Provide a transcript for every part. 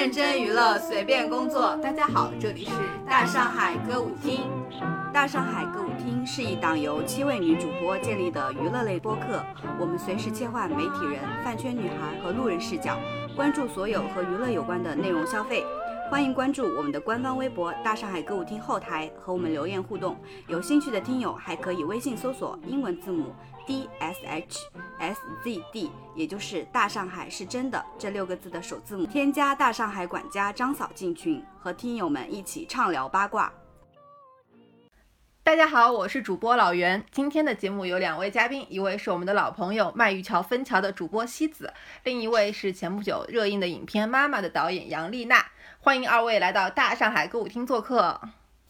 认真娱乐，随便工作。大家好，这里是大上海歌舞厅。大上海歌舞厅是一档由七位女主播建立的娱乐类播客。我们随时切换媒体人、饭圈女孩和路人视角，关注所有和娱乐有关的内容消费。欢迎关注我们的官方微博“大上海歌舞厅”后台，和我们留言互动。有兴趣的听友还可以微信搜索英文字母 D S H S Z D，也就是“大上海是真的”这六个字的首字母，添加大上海管家张嫂进群，和听友们一起畅聊八卦。大家好，我是主播老袁。今天的节目有两位嘉宾，一位是我们的老朋友麦玉桥分桥的主播西子，另一位是前不久热映的影片《妈妈》的导演杨丽娜。欢迎二位来到大上海歌舞厅做客。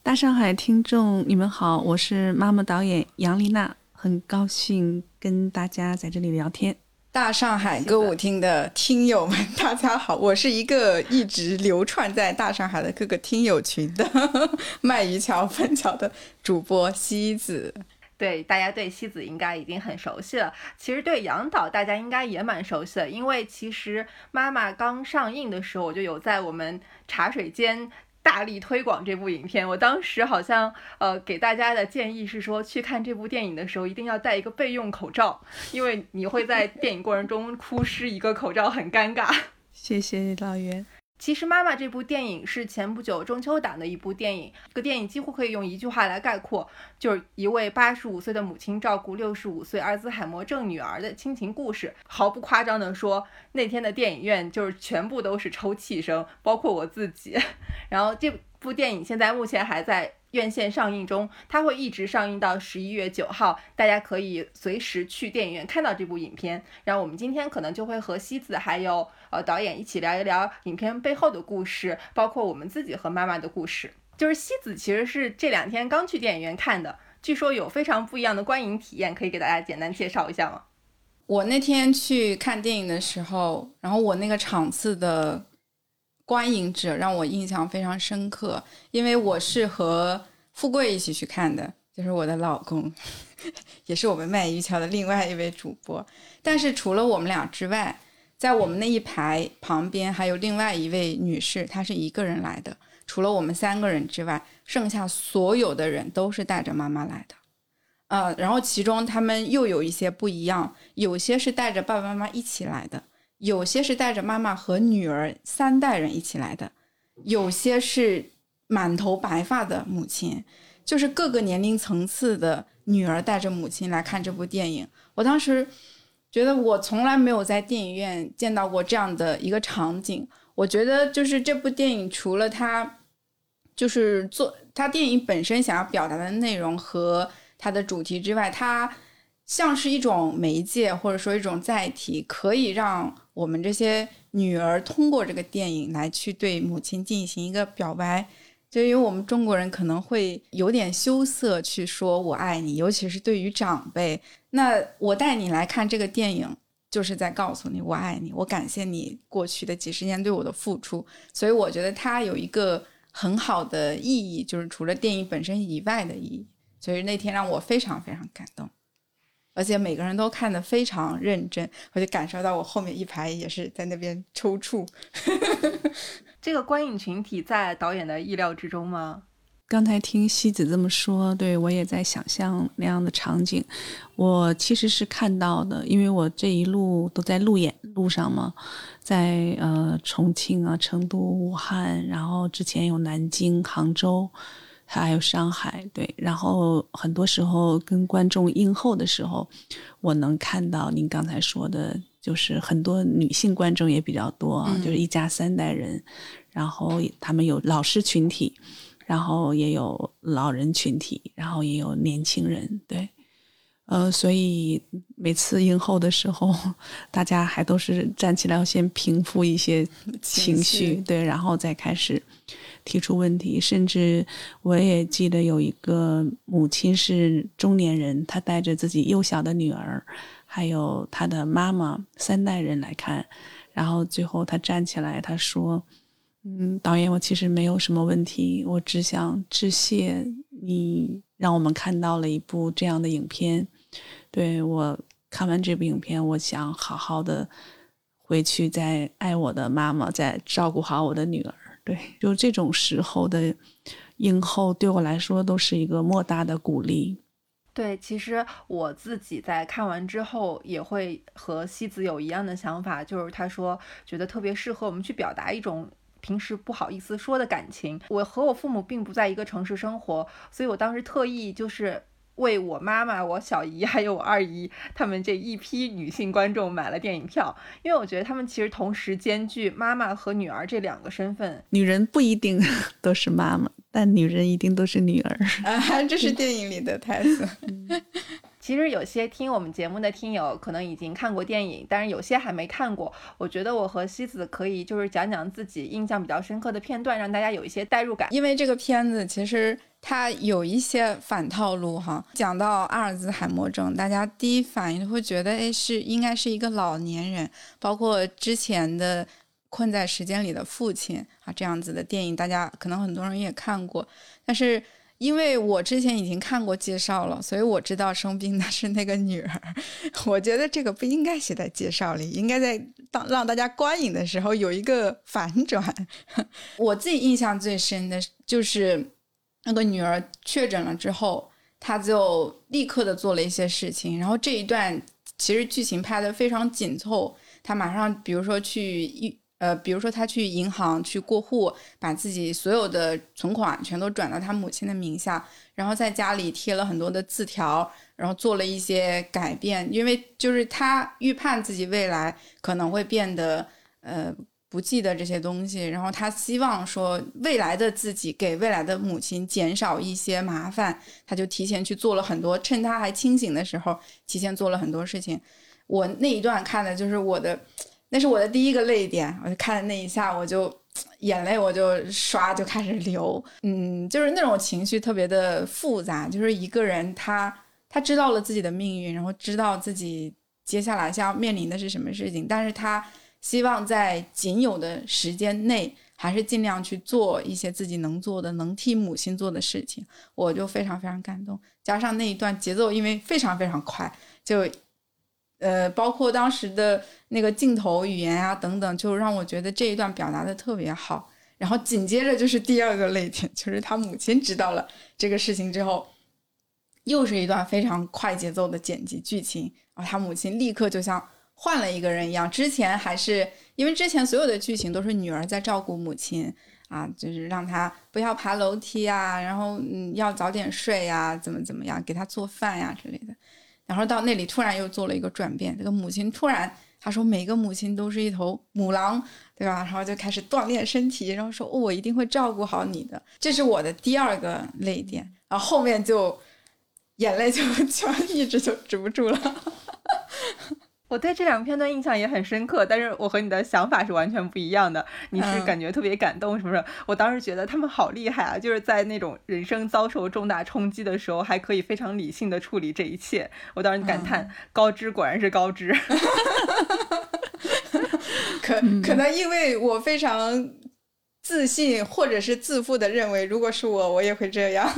大上海听众，你们好，我是妈妈导演杨丽娜，很高兴跟大家在这里聊天。大上海歌舞厅的听友们，大家好，我是一个一直流窜在大上海的各个听友群的卖鱼桥分桥的主播西子。对，大家对西子应该已经很熟悉了。其实对杨导，大家应该也蛮熟悉的，因为其实妈妈刚上映的时候，我就有在我们茶水间。大力推广这部影片，我当时好像呃给大家的建议是说，去看这部电影的时候一定要戴一个备用口罩，因为你会在电影过程中哭湿一个口罩，很尴尬。谢谢老袁。其实《妈妈》这部电影是前不久中秋档的一部电影，这个电影几乎可以用一句话来概括，就是一位八十五岁的母亲照顾六十五岁阿兹海默症女儿的亲情故事。毫不夸张地说，那天的电影院就是全部都是抽泣声，包括我自己。然后这部电影现在目前还在。院线上映中，它会一直上映到十一月九号，大家可以随时去电影院看到这部影片。然后我们今天可能就会和西子还有呃导演一起聊一聊影片背后的故事，包括我们自己和妈妈的故事。就是西子其实是这两天刚去电影院看的，据说有非常不一样的观影体验，可以给大家简单介绍一下吗？我那天去看电影的时候，然后我那个场次的。观影者让我印象非常深刻，因为我是和富贵一起去看的，就是我的老公，也是我们卖鱼桥的另外一位主播。但是除了我们俩之外，在我们那一排旁边还有另外一位女士，她是一个人来的。除了我们三个人之外，剩下所有的人都是带着妈妈来的。呃，然后其中他们又有一些不一样，有些是带着爸爸妈妈一起来的。有些是带着妈妈和女儿三代人一起来的，有些是满头白发的母亲，就是各个年龄层次的女儿带着母亲来看这部电影。我当时觉得我从来没有在电影院见到过这样的一个场景。我觉得就是这部电影除了它就是做它电影本身想要表达的内容和它的主题之外，它像是一种媒介或者说一种载体，可以让。我们这些女儿通过这个电影来去对母亲进行一个表白，就因为我们中国人可能会有点羞涩去说我爱你，尤其是对于长辈。那我带你来看这个电影，就是在告诉你我爱你，我感谢你过去的几十年对我的付出。所以我觉得它有一个很好的意义，就是除了电影本身以外的意义。所以那天让我非常非常感动。而且每个人都看得非常认真，我就感受到我后面一排也是在那边抽搐。这个观影群体在导演的意料之中吗？刚才听西子这么说，对我也在想象那样的场景。我其实是看到的，因为我这一路都在路演路上嘛，在呃重庆啊、成都、武汉，然后之前有南京、杭州。还有上海，对，然后很多时候跟观众映后的时候，我能看到您刚才说的，就是很多女性观众也比较多，就是一家三代人，然后他们有老师群体，然后也有老人群体，然后也有年轻人，对，呃，所以每次映后的时候，大家还都是站起来要先平复一些 情绪，对，然后再开始。提出问题，甚至我也记得有一个母亲是中年人，她带着自己幼小的女儿，还有他的妈妈三代人来看，然后最后他站起来，他说：“嗯，导演，我其实没有什么问题，我只想致谢你，让我们看到了一部这样的影片。对我看完这部影片，我想好好的。”回去再爱我的妈妈，再照顾好我的女儿。对，就这种时候的影后，对我来说都是一个莫大的鼓励。对，其实我自己在看完之后，也会和西子有一样的想法，就是他说觉得特别适合我们去表达一种平时不好意思说的感情。我和我父母并不在一个城市生活，所以我当时特意就是。为我妈妈、我小姨还有我二姨他们这一批女性观众买了电影票，因为我觉得他们其实同时兼具妈妈和女儿这两个身份。女人不一定 都是妈妈，但女人一定都是女儿。啊，这是电影里的台词。其实有些听我们节目的听友可能已经看过电影，但是有些还没看过。我觉得我和西子可以就是讲讲自己印象比较深刻的片段，让大家有一些代入感。因为这个片子其实它有一些反套路哈。讲到阿尔兹海默症，大家第一反应会觉得，哎，是应该是一个老年人。包括之前的《困在时间里的父亲》啊这样子的电影，大家可能很多人也看过，但是。因为我之前已经看过介绍了，所以我知道生病的是那个女儿。我觉得这个不应该写在介绍里，应该在当让大家观影的时候有一个反转。我自己印象最深的就是那个女儿确诊了之后，她就立刻的做了一些事情。然后这一段其实剧情拍的非常紧凑，她马上比如说去医。呃，比如说他去银行去过户，把自己所有的存款全都转到他母亲的名下，然后在家里贴了很多的字条，然后做了一些改变，因为就是他预判自己未来可能会变得呃不记得这些东西，然后他希望说未来的自己给未来的母亲减少一些麻烦，他就提前去做了很多，趁他还清醒的时候提前做了很多事情。我那一段看的就是我的。那是我的第一个泪点，我就看那一下，我就眼泪我就刷就开始流，嗯，就是那种情绪特别的复杂，就是一个人他他知道了自己的命运，然后知道自己接下来将要面临的是什么事情，但是他希望在仅有的时间内，还是尽量去做一些自己能做的、能替母亲做的事情，我就非常非常感动，加上那一段节奏，因为非常非常快，就。呃，包括当时的那个镜头语言啊等等，就让我觉得这一段表达的特别好。然后紧接着就是第二个泪点，就是他母亲知道了这个事情之后，又是一段非常快节奏的剪辑剧情。然后他母亲立刻就像换了一个人一样，之前还是因为之前所有的剧情都是女儿在照顾母亲啊，就是让她不要爬楼梯啊，然后嗯要早点睡呀，怎么怎么样，给她做饭呀之类的。然后到那里突然又做了一个转变，这个母亲突然她说每个母亲都是一头母狼，对吧？然后就开始锻炼身体，然后说我一定会照顾好你的，这是我的第二个泪点。然后后面就眼泪就 就一直就止不住了。我对这两个片段印象也很深刻，但是我和你的想法是完全不一样的。你是感觉特别感动，是不是？我当时觉得他们好厉害啊，就是在那种人生遭受重大冲击的时候，还可以非常理性的处理这一切。我当时感叹，高知果然是高知。可可能因为我非常自信，或者是自负的认为，如果是我，我也会这样。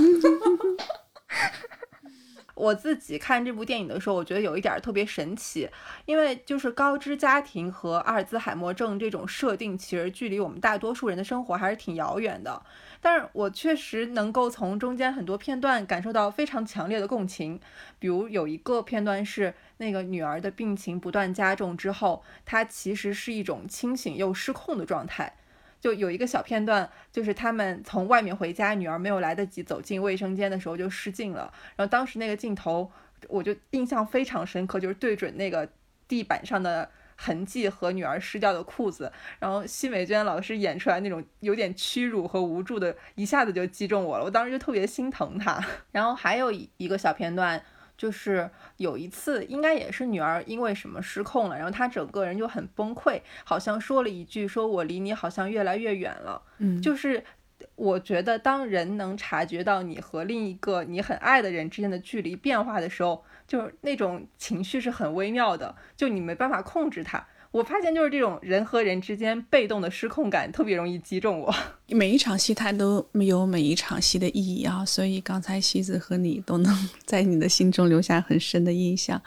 我自己看这部电影的时候，我觉得有一点特别神奇，因为就是高知家庭和阿尔兹海默症这种设定，其实距离我们大多数人的生活还是挺遥远的。但是我确实能够从中间很多片段感受到非常强烈的共情，比如有一个片段是那个女儿的病情不断加重之后，她其实是一种清醒又失控的状态。就有一个小片段，就是他们从外面回家，女儿没有来得及走进卫生间的时候就失禁了。然后当时那个镜头，我就印象非常深刻，就是对准那个地板上的痕迹和女儿湿掉的裤子。然后奚美娟老师演出来那种有点屈辱和无助的，一下子就击中我了。我当时就特别心疼她。然后还有一个小片段。就是有一次，应该也是女儿因为什么失控了，然后她整个人就很崩溃，好像说了一句：“说我离你好像越来越远了。”嗯，就是我觉得当人能察觉到你和另一个你很爱的人之间的距离变化的时候，就是那种情绪是很微妙的，就你没办法控制它。我发现就是这种人和人之间被动的失控感特别容易击中我。每一场戏它都没有每一场戏的意义啊，所以刚才西子和你都能 在你的心中留下很深的印象。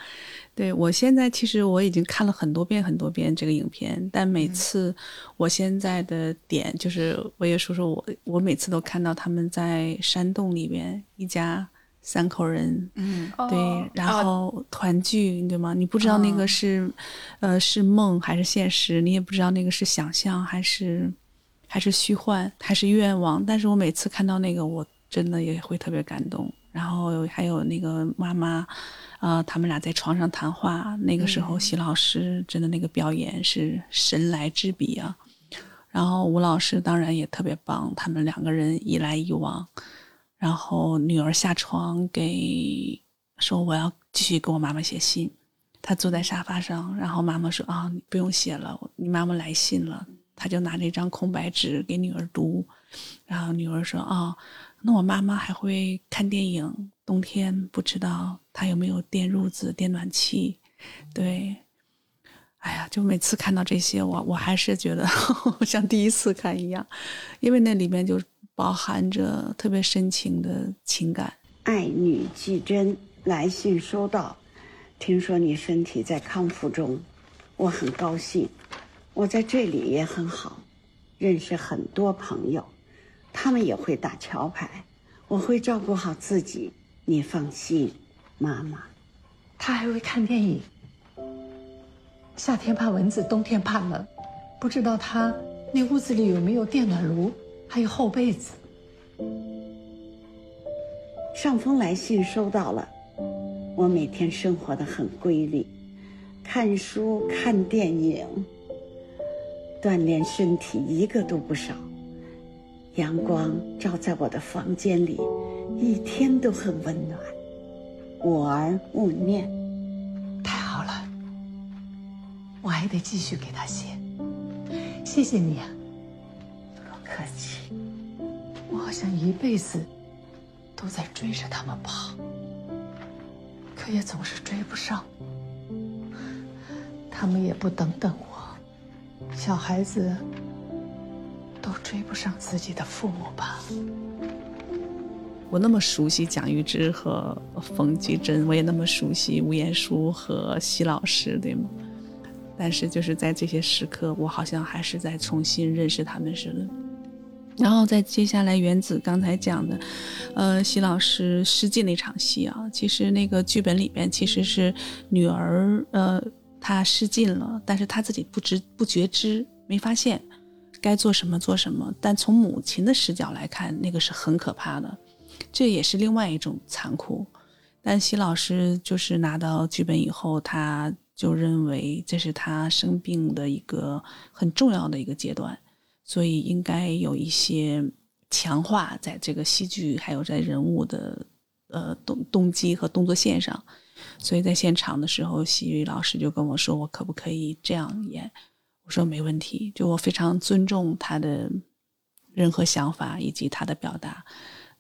对我现在其实我已经看了很多遍很多遍这个影片，但每次我现在的点就是我也说说我我每次都看到他们在山洞里边一家三口人，嗯，对，哦然后团聚，对吗？你不知道那个是，呃，是梦还是现实，你也不知道那个是想象还是还是虚幻还是愿望。但是我每次看到那个，我真的也会特别感动。然后还有那个妈妈，啊、他们俩在床上谈话，那个时候席老师真的那个表演是神来之笔啊。然后吴老师当然也特别棒，他们两个人一来一往。然后女儿下床给说我要继续给我妈妈写信，她坐在沙发上，然后妈妈说啊你不用写了，你妈妈来信了，她就拿着一张空白纸给女儿读，然后女儿说啊那我妈妈还会看电影，冬天不知道她有没有电褥子、电暖气，对。哎呀，就每次看到这些，我我还是觉得 像第一次看一样，因为那里面就包含着特别深情的情感。爱女季真来信收到，听说你身体在康复中，我很高兴。我在这里也很好，认识很多朋友，他们也会打桥牌。我会照顾好自己，你放心，妈妈。他还会看电影。夏天怕蚊子，冬天怕冷，不知道他那屋子里有没有电暖炉，还有厚被子。上封来信收到了，我每天生活的很规律，看书、看电影，锻炼身体一个都不少。阳光照在我的房间里，一天都很温暖。我儿勿念，太好了，我还得继续给他写。谢谢你啊，不客气。我好像一辈子都在追着他们跑，可也总是追不上。他们也不等等我，小孩子都追不上自己的父母吧。我那么熟悉蒋玉芝和冯继珍，我也那么熟悉吴彦姝和奚老师，对吗？但是就是在这些时刻，我好像还是在重新认识他们似的。然后在接下来，原子刚才讲的，呃，席老师失禁那场戏啊，其实那个剧本里边其实是女儿，呃，她失禁了，但是她自己不知不觉知，没发现该做什么做什么。但从母亲的视角来看，那个是很可怕的。这也是另外一种残酷，但席老师就是拿到剧本以后，他就认为这是他生病的一个很重要的一个阶段，所以应该有一些强化在这个戏剧还有在人物的呃动动机和动作线上。所以在现场的时候，喜雨老师就跟我说：“我可不可以这样演？”我说：“没问题。”就我非常尊重他的任何想法以及他的表达。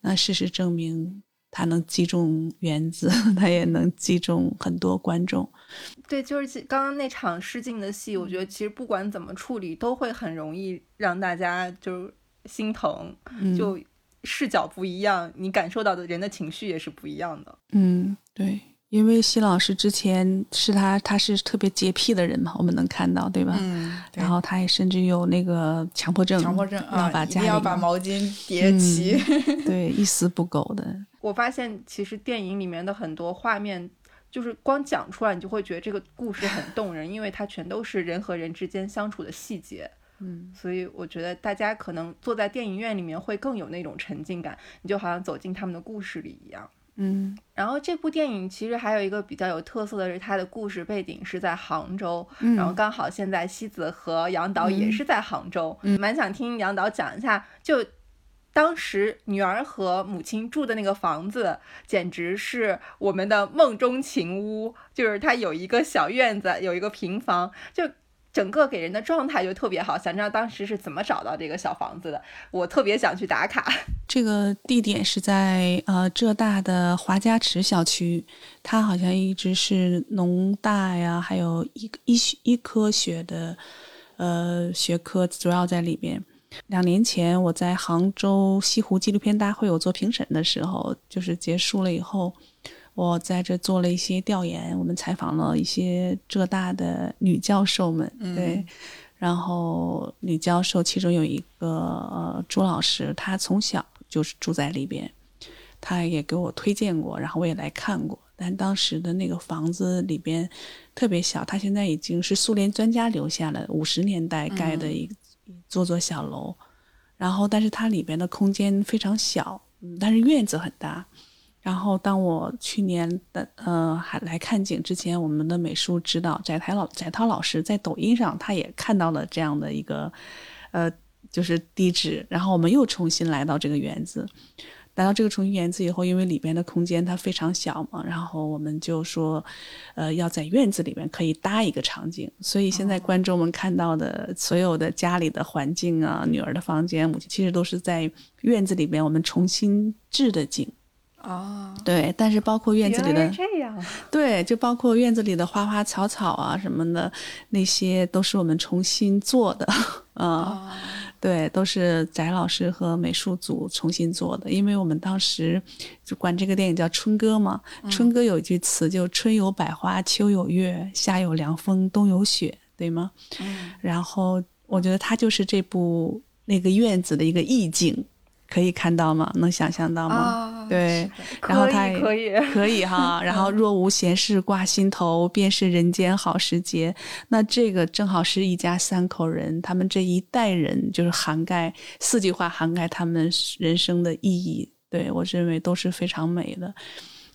那事实证明，他能击中原子，他也能击中很多观众。对，就是刚刚那场试镜的戏，我觉得其实不管怎么处理，都会很容易让大家就是心疼，嗯就视角不一样，你感受到的人的情绪也是不一样的。嗯，对，因为奚老师之前是他，他是特别洁癖的人嘛，我们能看到，对吧？嗯，对然后他也甚至有那个强迫症，强迫症啊，一要把家里定要把毛巾叠齐。对一丝不苟的。我发现其实电影里面的很多画面，就是光讲出来，你就会觉得这个故事很动人，因为它全都是人和人之间相处的细节。嗯，所以我觉得大家可能坐在电影院里面会更有那种沉浸感，你就好像走进他们的故事里一样。嗯然后这部电影其实还有一个比较有特色的是，它的故事背景是在杭州，嗯然后刚好现在西子和杨导也是在杭州，嗯蛮想听杨导讲一下，就当时女儿和母亲住的那个房子，简直是我们的梦中情屋，就是它有一个小院子，有一个平房，就整个给人的状态就特别好。想知道当时是怎么找到这个小房子的？我特别想去打卡。这个地点是在呃浙大的华家池小区，它好像一直是农大呀，还有医医学医科学的呃学科主要在里边。两年前我在杭州西湖纪录片大会我做评审的时候，就是结束了以后，我在这做了一些调研，我们采访了一些浙大的女教授们，对，然后女教授其中有一个呃朱老师，她从小就是住在里边，她也给我推荐过，然后我也来看过，但当时的那个房子里边特别小，它现在已经是苏联专家留下了五十年代盖的一一座座小楼，然后但是它里边的空间非常小，但是院子很大。然后当我去年的呃还来看景之前，我们的美术指导翟台老翟涛老师在抖音上他也看到了这样的一个呃就是地址，然后我们又重新来到这个园子。来到这个重庆园子以后，因为里边的空间它非常小嘛，然后我们就说，呃，要在院子里面可以搭一个场景。所以现在观众们看到的所有的家里的环境啊，女儿的房间、母亲，其实都是在院子里面我们重新置的景。哦，对，但是包括院子里的这样，对，就包括院子里的花花草草啊什么的，那些都是我们重新做的 啊。对，都是翟老师和美术组重新做的，因为我们当时就管这个电影叫《春歌》嘛，春歌有一句词就“春有百花，秋有月，夏有凉风，冬有雪”，对吗？嗯，然后我觉得它就是这部那个院子的一个意境，可以看到吗？能想象到吗？啊，对，然后他也可以，可以 哈，然后若无闲事挂心头，便是人间好时节。那这个正好是一家三口人，他们这一代人就是涵盖四句话，涵盖他们人生的意义。对我认为都是非常美的，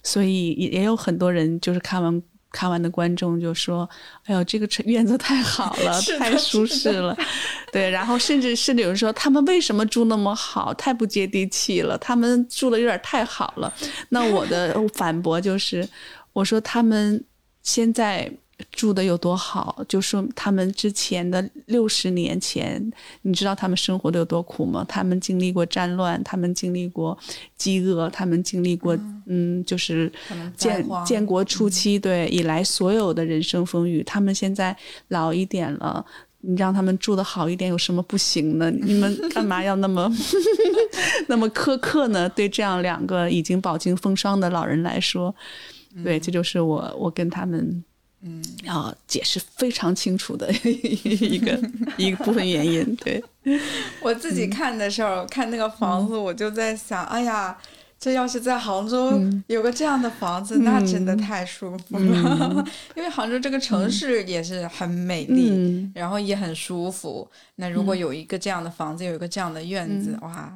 所以也也有很多人就是看完。看完的观众就说：“哎呦，这个院子太好了，太舒适了。”对，然后甚至甚至有人说，他们为什么住那么好？太不接地气了，他们住的有点太好了。那我的反驳就是，我说他们现在住的有多好，就说他们之前的六十年前，你知道他们生活的有多苦吗？他们经历过战乱，他们经历过饥饿，他们经历过嗯就是建建国初期对以来所有的人生风雨，他们现在老一点了。你让他们住的好一点有什么不行呢？你们干嘛要那么 那么苛刻呢？对这样两个已经饱经风霜的老人来说，对，这就是我我跟他们嗯，要解释非常清楚的 一个一个部分原因。对，我自己看的时候，看那个房子，我就在想，哎呀，这要是在杭州有个这样的房子，那真的太舒服了。因为杭州这个城市也是很美丽，嗯。然后也很舒服。那如果有一个这样的房子，有一个这样的院子，哇，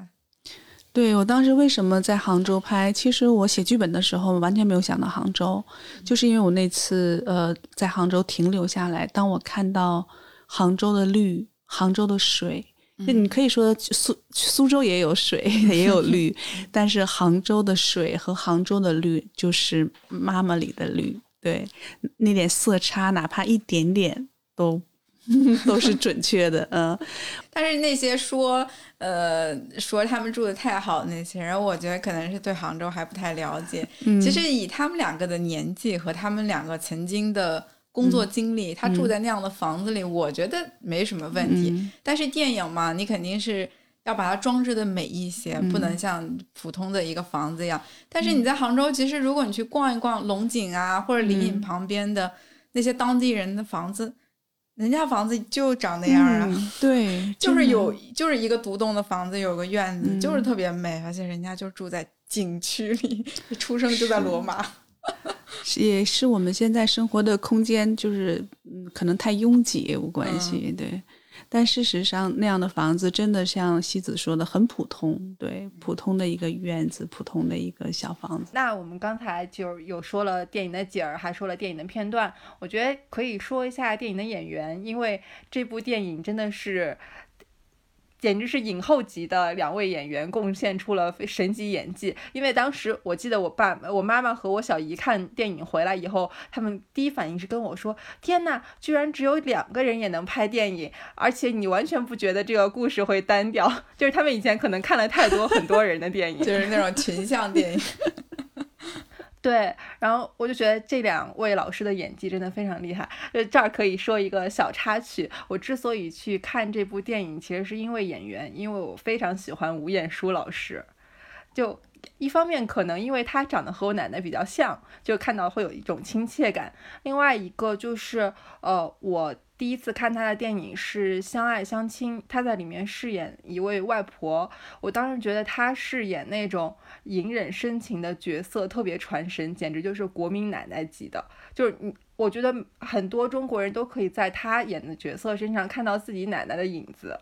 对我当时为什么在杭州拍？其实我写剧本的时候完全没有想到杭州，就是因为我那次呃在杭州停留下来，当我看到杭州的绿、杭州的水，就你可以说苏苏州也有水 也有绿，但是杭州的水和杭州的绿就是妈妈里的绿，对，那点色差哪怕一点点都 都是准确的，嗯。但是那些说呃说他们住的太好的那些人，我觉得可能是对杭州还不太了解。嗯其实以他们两个的年纪和他们两个曾经的工作经历，他住在那样的房子里，我觉得没什么问题。嗯但是电影嘛，你肯定是要把它装置的美一些，不能像普通的一个房子一样。但是你在杭州，其实如果你去逛一逛龙井啊，或者灵隐旁边的那些当地人的房子，人家房子就长那样啊。嗯对，就是有，就是一个独栋的房子，有个院子，嗯就是特别美，而且人家就住在景区里，出生就在罗马。是也是我们现在生活的空间，就是嗯，可能太拥挤有关系，对。但事实上，那样的房子真的像西子说的，很普通，对，普通的一个院子，普通的一个小房子。那我们刚才就有说了电影的景儿，还说了电影的片段，我觉得可以说一下电影的演员，因为这部电影真的是简直是影后级的两位演员贡献出了神级演技。因为当时我记得我爸、我妈妈和我小姨看电影回来以后，他们第一反应是跟我说：“天呐，居然只有两个人也能拍电影，而且你完全不觉得这个故事会单调。”就是他们以前可能看了太多很多人的电影，就是那种群像电影。对，然后我就觉得这两位老师的演技真的非常厉害。就这儿可以说一个小插曲，我之所以去看这部电影，其实是因为演员，因为我非常喜欢吴彦姝老师。就一方面可能因为她长得和我奶奶比较像，就看到会有一种亲切感；另外一个就是呃我。第一次看他的电影是《相爱相亲》，他在里面饰演一位外婆。我当时觉得他饰演那种隐忍深情的角色特别传神，简直就是国民奶奶级的。就是你，我觉得很多中国人都可以在他演的角色身上看到自己奶奶的影子。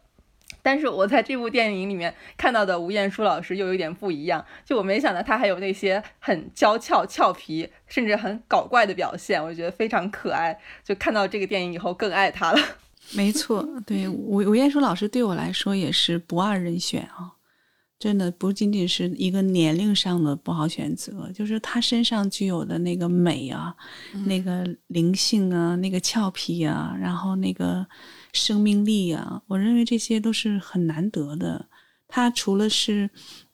但是我在这部电影里面看到的吴彦姝老师又有点不一样，就我没想到她还有那些很娇俏、俏皮，甚至很搞怪的表现，我觉得非常可爱。就看到这个电影以后更爱她了。没错，对吴吴彦姝老师对我来说也是不二人选啊，真的不仅仅是一个年龄上的不好选择，就是她身上具有的那个美啊，那个灵性啊，那个俏皮啊，然后那个。生命力啊，我认为这些都是很难得的。他除了是，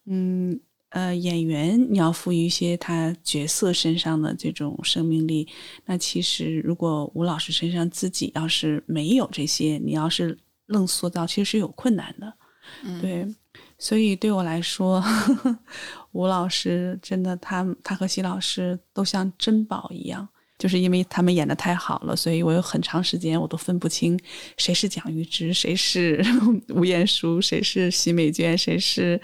嗯呃，演员，你要赋予一些他角色身上的这种生命力。那其实，如果吴老师身上自己要是没有这些，你要是愣塑造，其实是有困难的。对，所以对我来说，吴老师真的，他他和席老师都像珍宝一样。就是因为他们演的太好了，所以我有很长时间我都分不清谁是蒋玉芝，谁是 吴彦姝，谁是奚美娟，谁是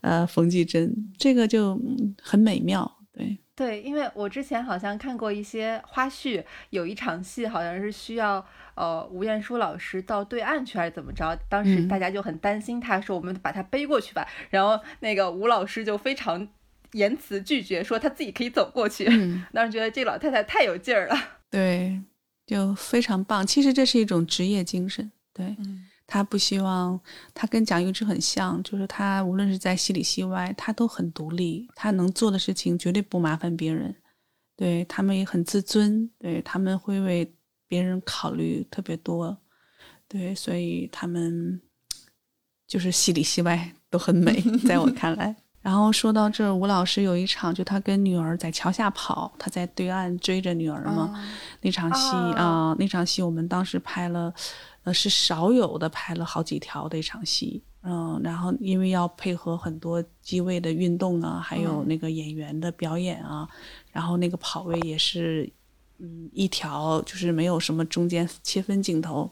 呃冯继珍，这个就很美妙。对对，因为我之前好像看过一些花絮，有一场戏好像是需要呃吴彦姝老师到对岸去还是怎么着，当时大家就很担心，他说我们把他背过去吧，然后那个吴老师就非常。言辞拒绝，说他自己可以走过去。当时觉得这老太太太有劲儿了，对，就非常棒。其实这是一种职业精神，对他不希望他跟蒋玉芝很像，就是他无论是在戏里戏外，他都很独立，他能做的事情绝对不麻烦别人。对他们也很自尊，对他们会为别人考虑特别多，对，所以他们就是戏里戏外都很美，在我看来。然后说到这，吴老师有一场，就他跟女儿在桥下跑，他在对岸追着女儿嘛。那场戏啊，那场戏我们当时拍了，呃，是少有的拍了好几条的一场戏。嗯，然后因为要配合很多机位的运动啊，还有那个演员的表演啊，然后那个跑位也是，嗯，一条就是没有什么中间切分镜头，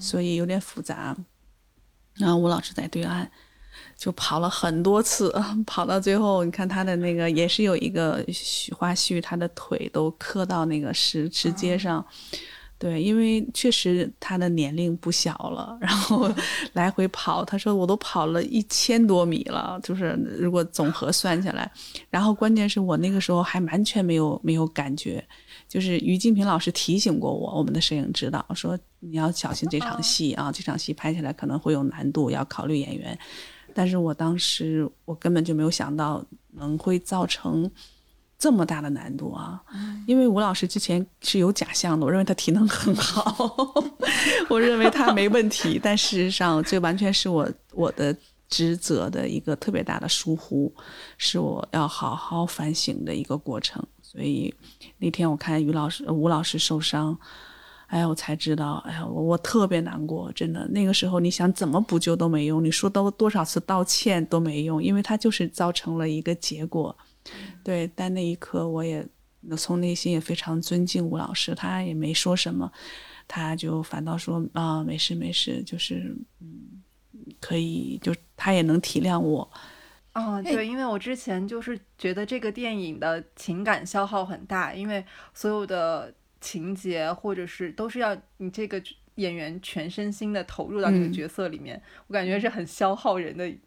所以有点复杂。然后吴老师在对岸。就跑了很多次，跑到最后，你看他的那个也是有一个花絮，他的腿都磕到那个石石阶上。对，因为确实他的年龄不小了，然后来回跑，他说我都跑了一千多米了，就是如果总和算下来，然后关键是我那个时候还完全没有没有感觉，就是于静平老师提醒过我，我们的摄影指导说你要小心这场戏啊，这场戏拍起来可能会有难度，要考虑演员。但是我当时我根本就没有想到能会造成这么大的难度啊！因为吴老师之前是有假象的，我认为他体能很好，我认为他没问题。但事实上，这完全是我我的职责的一个特别大的疏忽，是我要好好反省的一个过程。所以那天我看于老师、吴老师受伤。哎呀，我才知道，哎呀，我我特别难过，真的。那个时候你想怎么补救都没用，你说多多少次道歉都没用，因为他就是造成了一个结果。对，但那一刻我也从内心也非常尊敬吴老师，他也没说什么，他就反倒说啊，没事没事，就是嗯，可以，就他也能体谅我。哦，对，因为我之前就是觉得这个电影的情感消耗很大，因为所有的。情节或者是都是要你这个演员全身心的投入到这个角色里面，我感觉是很消耗人的一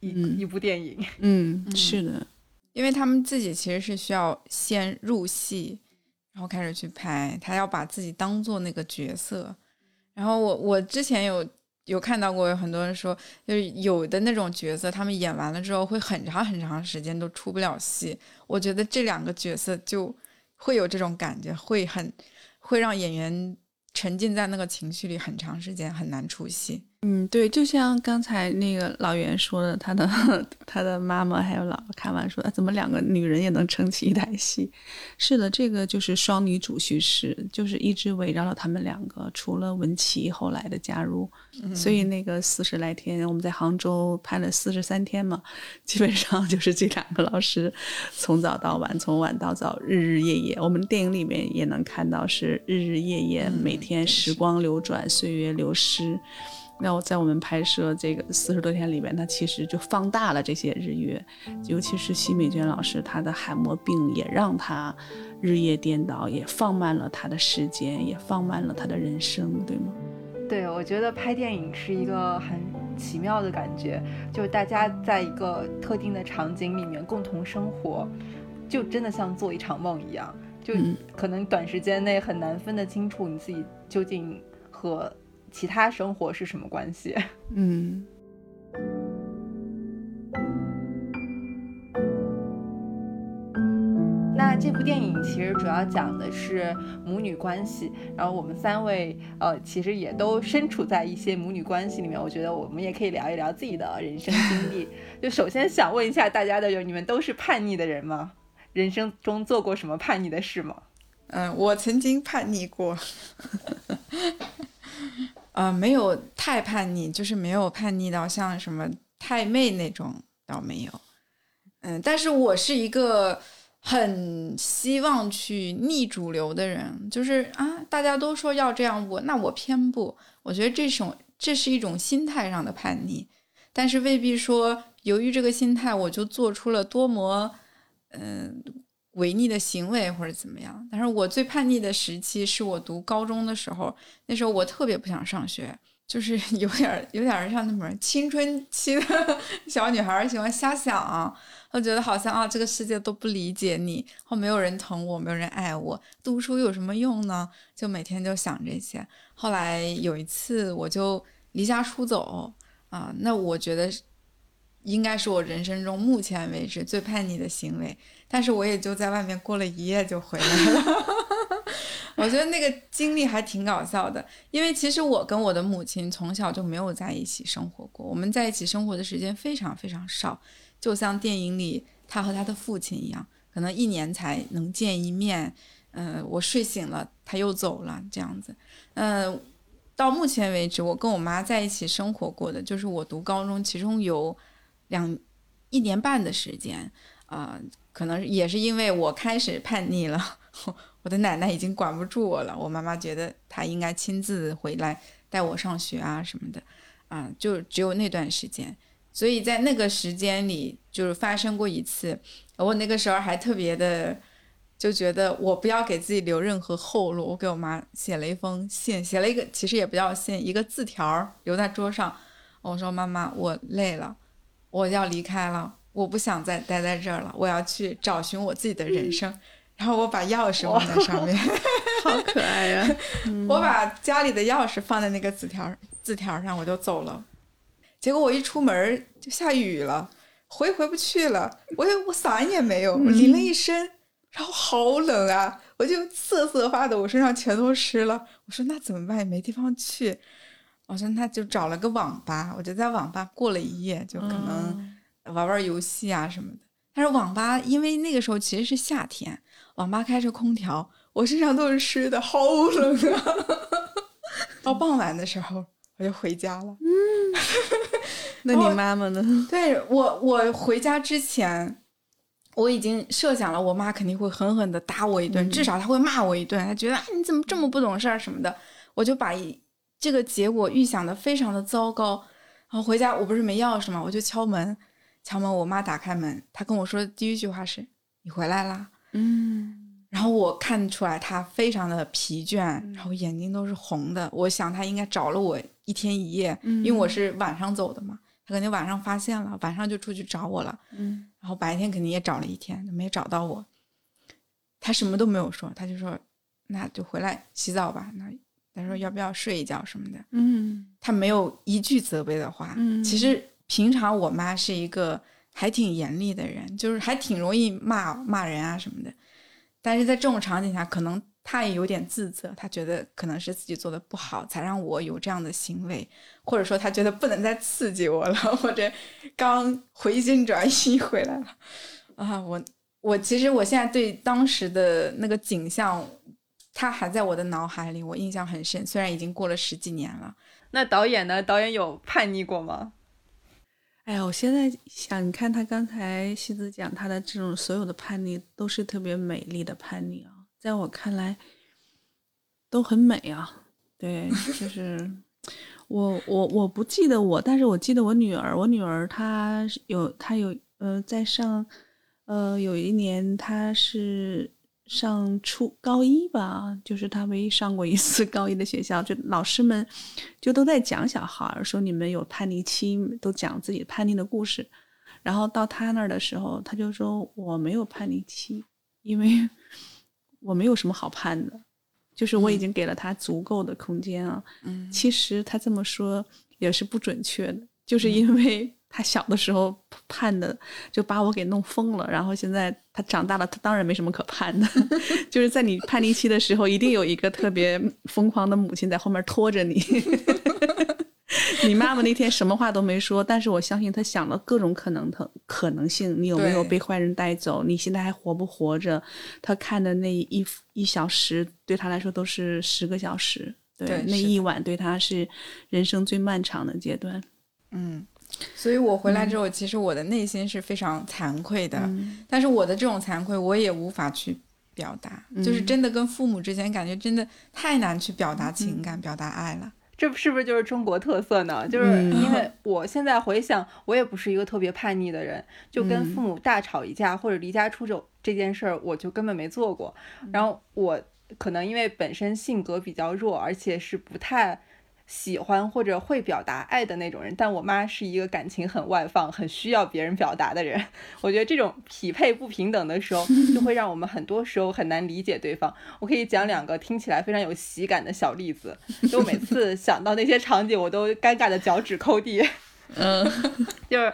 一一部电影。嗯，是的，因为他们自己其实是需要先入戏，然后开始去拍，他要把自己当做那个角色。然后我我之前有有看到过有很多人说，就是有的那种角色，他们演完了之后会很长很长时间都出不了戏。我觉得这两个角色就会有这种感觉，会很会让演员沉浸在那个情绪里很长时间，很难出戏。嗯，对，就像刚才那个老袁说的，他的 他的妈妈还有姥姥看完说，怎么两个女人也能撑起一台戏？是的，这个就是双女主叙事，就是一直围绕了他们两个，除了文琪后来的加入，所以那个四十来天，我们在杭州拍了四十三天嘛，基本上 就是这两个老师从早到晚，从晚到早，日日夜夜。我们电影里面也能看到是日日夜夜，每天时光流转，岁月流失。那我在我们拍摄这个四十多天里面，它其实就放大了这些日月，尤其是奚美娟老师，她的海默病也让她日夜颠倒，也放慢了她的时间，也放慢了她的人生，对吗？对，我觉得拍电影是一个很奇妙的感觉，就是大家在一个特定的场景里面共同生活，就真的像做一场梦一样，就可能短时间内很难分得清楚你自己究竟和。其他生活是什么关系？嗯，那这部电影其实主要讲的是母女关系，然后我们三位呃，其实也都身处在一些母女关系里面。我觉得我们也可以聊一聊自己的人生经历。就首先想问一下大家的，就你们都是叛逆的人吗？人生中做过什么叛逆的事吗？嗯，我曾经叛逆过。呃，没有太叛逆，就是没有叛逆到像什么太妹那种，倒没有。嗯，但是我是一个很希望去逆主流的人，就是啊，大家都说要这样，我那我偏不。我觉得这种这是一种心态上的叛逆，但是未必说由于这个心态，我就做出了多么嗯。违逆的行为或者怎么样，但是我最叛逆的时期是我读高中的时候，那时候我特别不想上学，就是 有点有点像那么青春期的 小女孩喜欢瞎想，我觉得好像啊这个世界都不理解你，后没有人疼我，没有人爱我，读书有什么用呢？就每天就想这些。后来有一次我就离家出走啊，那我觉得应该是我人生中目前为止最叛逆的行为。但是我也就在外面过了一夜就回来了，我觉得那个经历还挺搞笑的，因为其实我跟我的母亲从小就没有在一起生活过，我们在一起生活的时间非常非常少，就像电影里他和他的父亲一样，可能一年才能见一面。嗯，我睡醒了他又走了这样子。嗯，到目前为止我跟我妈在一起生活过的就是我读高中，其中有两一年半的时间啊。可能也是因为我开始叛逆了，我的奶奶已经管不住我了。我妈妈觉得她应该亲自回来带我上学啊什么的，啊，就只有那段时间。所以在那个时间里，就是发生过一次。我那个时候还特别的，就觉得我不要给自己留任何后路。我给我妈写了一封信，写了一个其实也不叫信，一个字条留在桌上。我说：“妈妈，我累了，我要离开了。”我不想再待在这儿了，我要去找寻我自己的人生。然后我把钥匙放在上面，好可爱呀！我把家里的钥匙放在那个纸条字条上，我就走了。结果我一出门就下雨了，回回不去了。我我伞也没有，我淋了一身，然后好冷啊！我就瑟瑟发抖，我身上全都湿了。我说那怎么办？也没地方去。我说那就找了个网吧，我就在网吧过了一夜，就可能。玩玩游戏啊什么的，但是网吧因为那个时候其实是夏天，网吧开着空调，我身上都是湿的，好冷啊！到傍晚的时候我就回家了。嗯，那你妈妈呢？对我，我回家之前我已经设想了，我妈肯定会狠狠的打我一顿，至少她会骂我一顿，她觉得你怎么这么不懂事儿什么的。我就把这个结果预想的非常的糟糕。然后回家我不是没钥匙吗？我就敲门。敲门，我妈打开门，她跟我说的第一句话是：“你回来啦。”嗯，然后我看出来她非常的疲倦，然后眼睛都是红的。我想她应该找了我一天一夜，因为我是晚上走的嘛，她肯定晚上发现了，晚上就出去找我了。嗯，然后白天肯定也找了一天，没找到我。她什么都没有说，她就说：“那就回来洗澡吧。”那他说要不要睡一觉什么的，嗯他没有一句责备的话。嗯其实平常我妈是一个还挺严厉的人，就是还挺容易骂骂人啊什么的。但是在这种场景下，可能她也有点自责，她觉得可能是自己做的不好，才让我有这样的行为，或者说她觉得不能再刺激我了，或者刚回心转意回来了啊，我我其实我现在对当时的那个景象，它还在我的脑海里，我印象很深，虽然已经过了十几年了。那导演呢？导演有叛逆过吗？哎呀，我现在想，你看他刚才西子讲他的这种所有的叛逆，都是特别美丽的叛逆啊，在我看来都很美啊。对，就 是我我我不记得我，但是我记得我女儿，我女儿她有她有呃在上呃有一年她是上初高一吧，就是他唯一上过一次 高一的学校，就老师们就都在讲小孩儿，说你们有叛逆期，都讲自己叛逆的故事。然后到他那儿的时候，他就说我没有叛逆期，因为我没有什么好叛的，就是我已经给了他足够的空间啊。嗯其实他这么说也是不准确的，就是因为他小的时候叛的就把我给弄疯了，然后现在他长大了，他当然没什么可叛的。就是在你叛逆期的时候，一定有一个特别疯狂的母亲在后面拖着你。你妈妈那天什么话都没说，但是我相信她想了各种可能的可能性。你有没有被坏人带走？你现在还活不活着？她看的那一一小时，对她来说都是十个小时。对，那一晚对她是人生最漫长的阶段。嗯，所以我回来之后，其实我的内心是非常惭愧的，嗯。但是我的这种惭愧，我也无法去表达，就是嗯真的跟父母之间感觉真的太难去表达情感、表达爱了。这是不是就是中国特色呢？就是嗯因为我现在回想，我也不是一个特别叛逆的人，就跟父母大吵一架或者离家出走这件事儿，我就根本没做过。然后我可能因为本身性格比较弱，而且是不太喜欢或者会表达爱的那种人，但我妈是一个感情很外放、很需要别人表达的人。我觉得这种匹配不平等的时候，就会让我们很多时候很难理解对方。我可以讲两个听起来非常有喜感的小例子，就每次想到那些场景，我都尴尬的脚趾抠地。嗯 就是，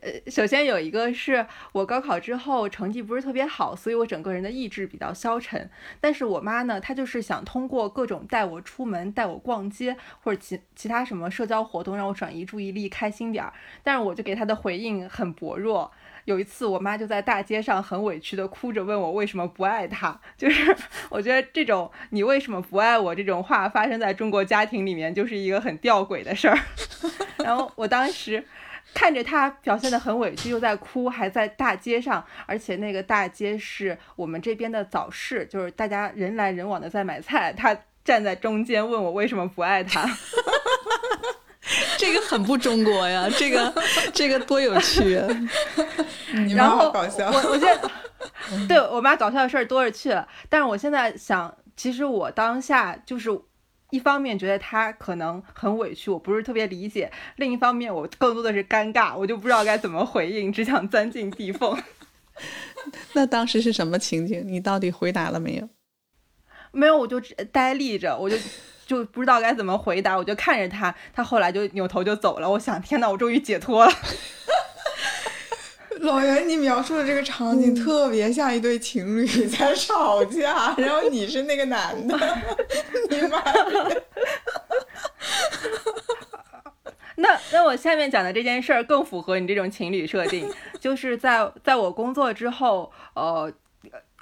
呃，首先有一个是我高考之后成绩不是特别好，所以我整个人的意志比较消沉。但是我妈呢，她就是想通过各种带我出门、带我逛街或者其其他什么社交活动，让我转移注意力，开心点儿。但是我就给她的回应很薄弱。有一次，我妈就在大街上很委屈的哭着问我为什么不爱她。就是我觉得这种“你为什么不爱我”这种话发生在中国家庭里面，就是一个很吊诡的事儿。然后我当时看着她表现得很委屈，又在哭，还在大街上，而且那个大街是我们这边的早市，就是大家人来人往的在买菜。她站在中间问我为什么不爱她。这个很不中国呀，这个这个多有趣啊！你然后搞笑，我我现在对我妈搞笑的事儿多了去了，但是我现在想，其实我当下就是一方面觉得她可能很委屈，我不是特别理解；另一方面，我更多的是尴尬，我就不知道该怎么回应，只想钻进地缝。那当时是什么情景？你到底回答了没有？没有，我就只呆立着，我就就不知道该怎么回答，我就看着他，他后来就扭头就走了。我想，天呐，我终于解脱了。老袁，你描述的这个场景特别像一对情侣在吵架，然后你是那个男的，你妈那那我下面讲的这件事儿更符合你这种情侣设定，就是在在我工作之后，呃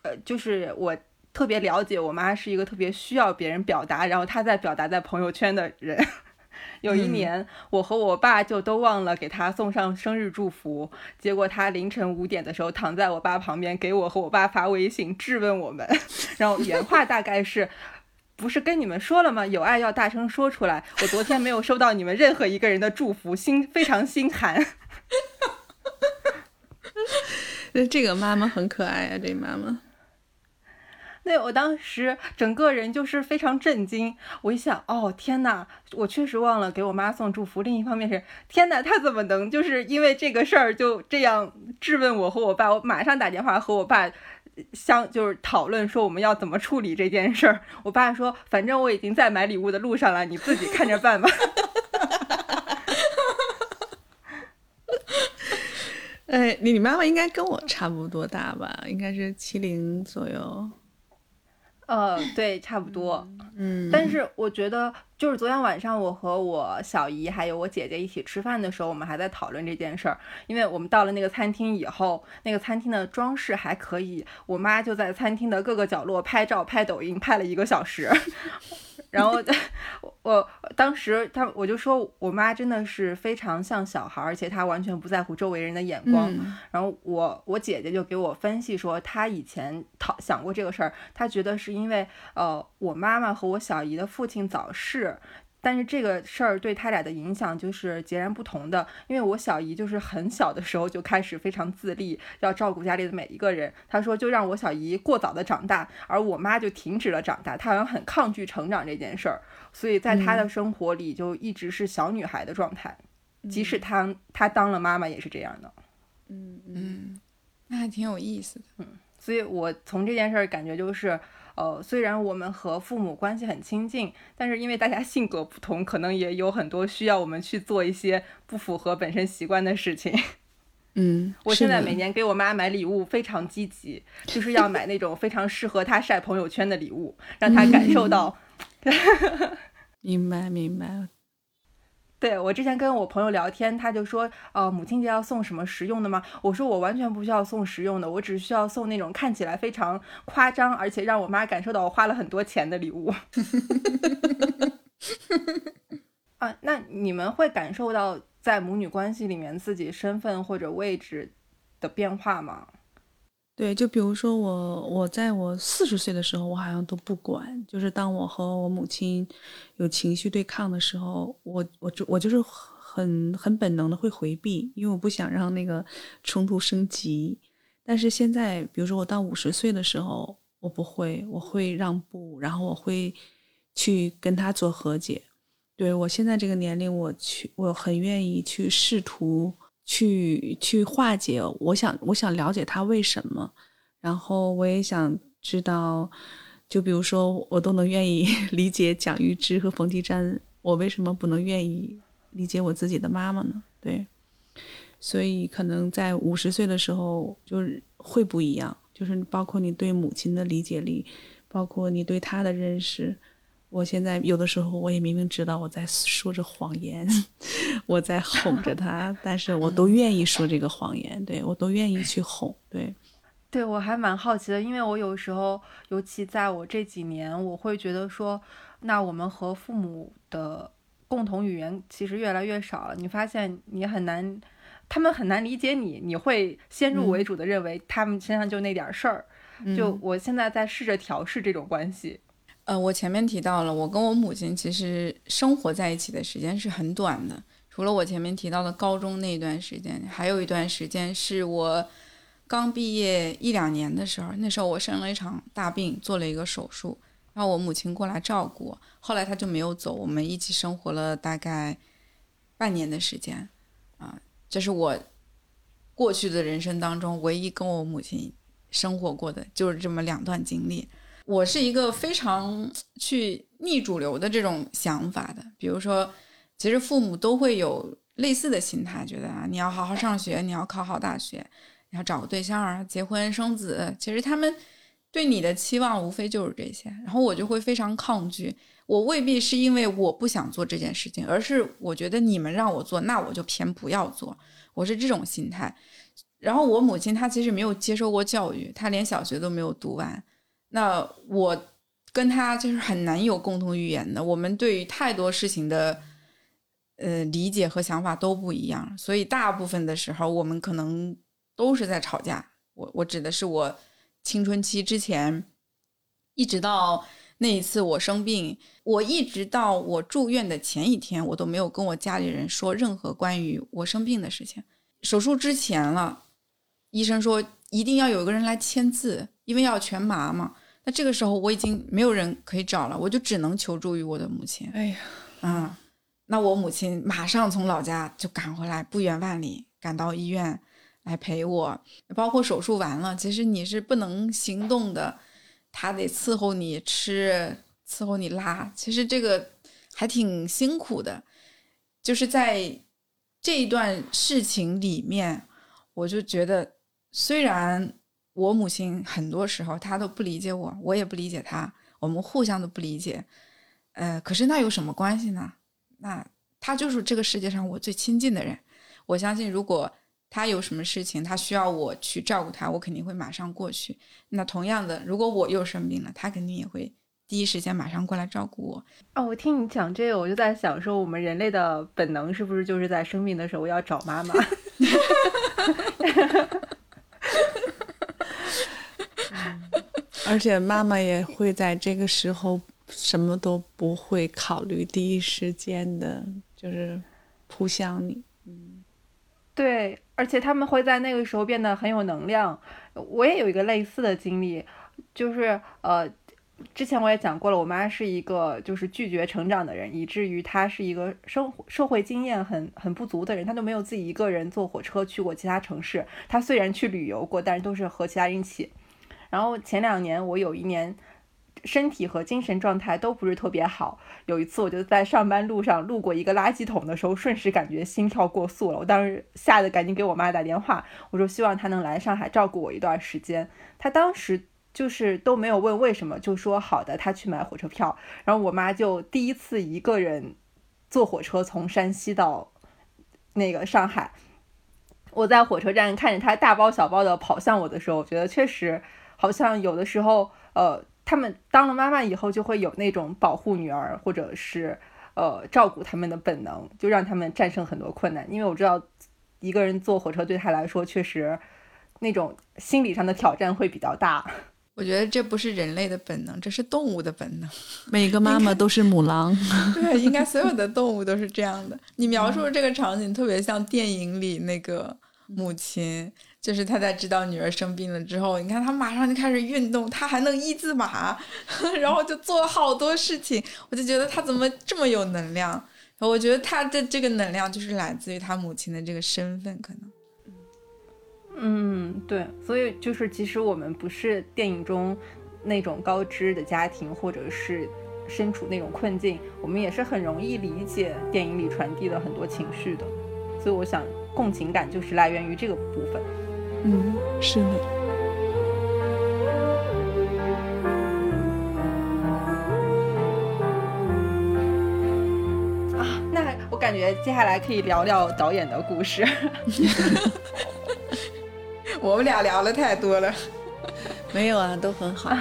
呃，就是我特别了解我妈是一个特别需要别人表达，然后她在表达在朋友圈的人。有一年，我和我爸就都忘了给她送上生日祝福，结果她凌晨五点的时候躺在我爸旁边，给我和我爸发微信质问我们，然后原话大概是。不是跟你们说了吗？有爱要大声说出来。我昨天没有收到你们任何一个人的祝福，心非常心寒。这这个妈妈很可爱啊，这妈妈。那我当时整个人就是非常震惊。我一想，哦天呐，我确实忘了给我妈送祝福。另一方面是，天呐，她怎么能就是因为这个事儿就这样质问我和我爸？我马上打电话和我爸相就是讨论说我们要怎么处理这件事儿。我爸说，反正我已经在买礼物的路上了，你自己看着办吧。哎，你你妈妈应该跟我差不多大吧？应该是七零左右。呃，对，差不多。嗯，但是我觉得，就是昨天晚上我和我小姨还有我姐姐一起吃饭的时候，我们还在讨论这件事儿。因为我们到了那个餐厅以后，那个餐厅的装饰还可以，我妈就在餐厅的各个角落拍照、拍抖音，拍了一个小时。然后我当时他我就说我妈真的是非常像小孩，而且她完全不在乎周围人的眼光。嗯然后我我姐姐就给我分析说，她以前讨想过这个事儿，她觉得是因为呃我妈妈和我小姨的父亲早逝。但是这个事儿对他俩的影响就是截然不同的，因为我小姨就是很小的时候就开始非常自立，要照顾家里的每一个人。她说就让我小姨过早的长大，而我妈就停止了长大，她好像很抗拒成长这件事儿，所以在她的生活里就一直是小女孩的状态，即使她她当了妈妈也是这样的。嗯嗯，那还挺有意思的。嗯所以我从这件事儿感觉就是，呃，虽然我们和父母关系很亲近，但是因为大家性格不同，可能也有很多需要我们去做一些不符合本身习惯的事情。嗯，我现在每年给我妈买礼物非常积极，就是要买那种非常适合她晒朋友圈的礼物，让她感受到。明白明白，对我之前跟我朋友聊天，他就说，呃，母亲节要送什么实用的吗？我说我完全不需要送实用的，我只需要送那种看起来非常夸张，而且让我妈感受到我花了很多钱的礼物。啊，那你们会感受到在母女关系里面自己身份或者位置的变化吗？对，就比如说我，我在我四十岁的时候，我好像都不管，就是当我和我母亲有情绪对抗的时候，我我就我就是很很本能的会回避，因为我不想让那个冲突升级。但是现在，比如说我到五十岁的时候，我不会，我会让步，然后我会去跟他做和解。对我现在这个年龄，我去，我很愿意去试图去去化解。我想，我想了解他为什么，然后我也想知道，就比如说，我都能愿意 理解蒋玉芝和冯继瞻，我为什么不能愿意理解我自己的妈妈呢？对，所以可能在五十岁的时候，就会不一样，就是包括你对母亲的理解力，包括你对她的认识。我现在有的时候，我也明明知道我在说着谎言，我在哄着他，但是我都愿意说这个谎言，对我都愿意去哄，对，对我还蛮好奇的，因为我有时候，尤其在我这几年，我会觉得说，那我们和父母的共同语言其实越来越少了。你发现你很难，他们很难理解你，你会先入为主的认为他们身上就那点事儿。就我现在在试着调试这种关系。呃，我前面提到了，我跟我母亲其实生活在一起的时间是很短的，除了我前面提到的高中那一段时间，还有一段时间是我刚毕业一两年的时候，那时候我生了一场大病，做了一个手术，然后我母亲过来照顾我，后来她就没有走，我们一起生活了大概半年的时间，啊，这是我过去的人生当中唯一跟我母亲生活过的，就是这么两段经历。我是一个非常去逆主流的这种想法的，比如说，其实父母都会有类似的心态，觉得啊，你要好好上学，你要考好大学，你要找个对象啊，结婚生子。其实他们对你的期望无非就是这些，然后我就会非常抗拒。我未必是因为我不想做这件事情，而是我觉得你们让我做，那我就偏不要做。我是这种心态。然后我母亲她其实没有接受过教育，她连小学都没有读完。那我跟他就是很难有共同语言的，我们对于太多事情的呃理解和想法都不一样，所以大部分的时候我们可能都是在吵架。我我指的是我青春期之前，一直到那一次我生病，我一直到我住院的前一天，我都没有跟我家里人说任何关于我生病的事情。手术之前了，医生说一定要有一个人来签字，因为要全麻嘛。那这个时候我已经没有人可以找了，我就只能求助于我的母亲。哎呀，嗯，那我母亲马上从老家就赶回来，不远万里赶到医院，来陪我，包括手术完了，其实你是不能行动的，他得伺候你吃，伺候你拉，其实这个还挺辛苦的。就是在这一段事情里面，我就觉得，虽然我母亲很多时候她都不理解我，我也不理解她，我们互相都不理解，呃，可是那有什么关系呢？那她就是这个世界上我最亲近的人，我相信如果。她有什么事情，她需要我去照顾她，我肯定会马上过去。那同样的，如果我又生病了，她肯定也会第一时间马上过来照顾我。哦，我听你讲这个，我就在想，说我们人类的本能是不是就是在生病的时候要找妈妈？而且妈妈也会在这个时候什么都不会考虑，第一时间的就是扑向你。嗯，对。而且他们会在那个时候变得很有能量。我也有一个类似的经历，就是呃，之前我也讲过了，我妈是一个就是拒绝成长的人，以至于她是一个生社会经验很很不足的人，她都没有自己一个人坐火车去过其他城市。她虽然去旅游过，但是都是和其他人一起。然后前两年，我有一年。身体和精神状态都不是特别好。有一次，我就在上班路上路过一个垃圾桶的时候，瞬时感觉心跳过速了。我当时吓得赶紧给我妈打电话，我说希望她能来上海照顾我一段时间。她当时就是都没有问为什么，就说好的，她去买火车票。然后我妈就第一次一个人坐火车从山西到那个上海。我在火车站看着她大包小包的跑向我的时候，我觉得确实好像有的时候，呃。他们当了妈妈以后，就会有那种保护女儿或者是呃照顾他们的本能，就让他们战胜很多困难。因为我知道，一个人坐火车对他来说，确实那种心理上的挑战会比较大。我觉得这不是人类的本能，这是动物的本能。每个妈妈都是母狼。对，应该所有的动物都是这样的。你描述的这个场景特别像电影里那个母亲。就是他在知道女儿生病了之后，你看他马上就开始运动，他还能一字马，然后就做好多事情。我就觉得他怎么这么有能量？我觉得他的这个能量就是来自于他母亲的这个身份，可能。嗯，对。所以就是，即使我们不是电影中那种高知的家庭，或者是身处那种困境，我们也是很容易理解电影里传递的很多情绪的。所以我想，共情感就是来源于这个部分。嗯，是的。啊，那我感觉接下来可以聊聊导演的故事。我们俩聊了太多了，没有啊，都很好。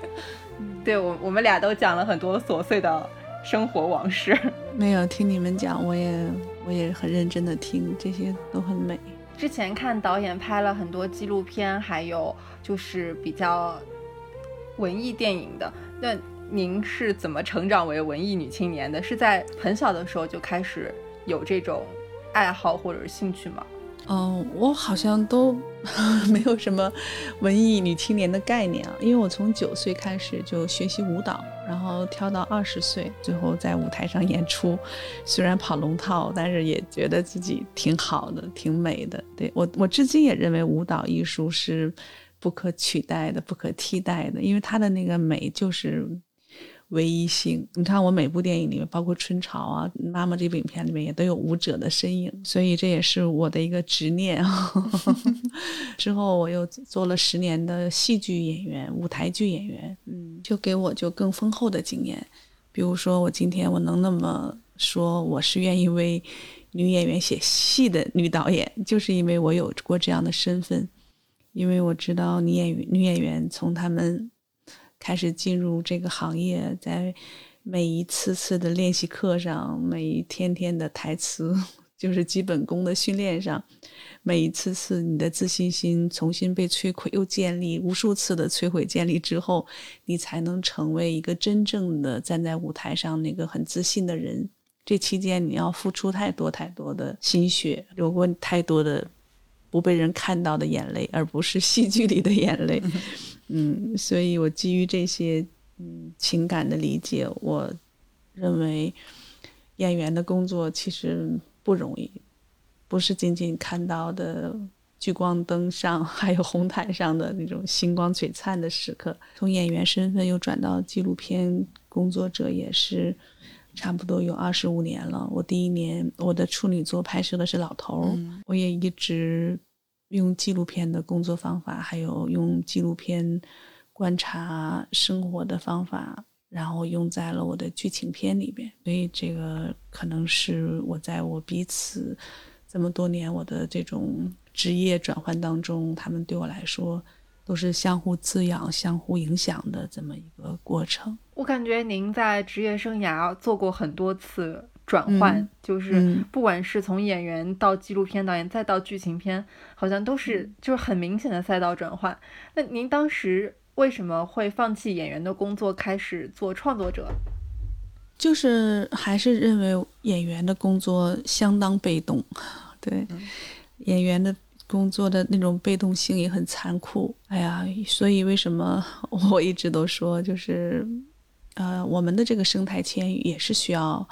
对我，我们俩都讲了很多琐碎的生活往事。没有听你们讲，我也我也很认真的听，这些都很美。之前看导演拍了很多纪录片，还有就是比较文艺电影的。那您是怎么成长为文艺女青年的？是在很小的时候就开始有这种爱好或者是兴趣吗？嗯，我好像都 没有什么文艺女青年的概念啊，因为我从九岁开始就学习舞蹈，然后跳到二十岁，最后在舞台上演出。虽然跑龙套，但是也觉得自己挺好的，挺美的。对我，我至今也认为舞蹈艺术是不可取代的、不可替代的，因为它的那个美就是。唯一性，你看我每部电影里面，包括《春潮》啊，《妈妈》这部影片里面也都有舞者的身影，所以这也是我的一个执念。之后我又做了十年的戏剧演员、舞台剧演员，嗯，就给我就更丰厚的经验。比如说，我今天我能那么说，我是愿意为女演员写戏的女导演，就是因为我有过这样的身份，因为我知道女演员、女演员从他们。开始进入这个行业，在每一次次的练习课上，每一天天的台词，就是基本功的训练上，每一次次你的自信心重新被摧毁又建立，无数次的摧毁建立之后，你才能成为一个真正的站在舞台上那个很自信的人。这期间你要付出太多太多的心血，流过太多的不被人看到的眼泪，而不是戏剧里的眼泪。嗯，所以我基于这些嗯情感的理解，我认为演员的工作其实不容易，不是仅仅看到的聚光灯上 还有红毯上的那种星光璀璨的时刻。从演员身份又转到纪录片工作者，也是差不多有二十五年了。我第一年我的处女作拍摄的是老头儿，我也一直用纪录片的工作方法，还有用纪录片观察生活的方法。然后用在了我的剧情片里边，所以这个可能是我在我彼此这么多年我的这种职业转换当中，他们对我来说都是相互滋养、相互影响的这么一个过程。我感觉您在职业生涯做过很多次转换，嗯就是嗯不管是从演员到纪录片导演，再到剧情片，好像都是就是很明显的赛道转换。那您当时为什么会放弃演员的工作，开始做创作者？就是还是认为演员的工作相当被动，对，演员的工作的那种被动性也很残酷。哎呀，所以为什么 我一直都说，就是呃，我们的这个生态圈也是需要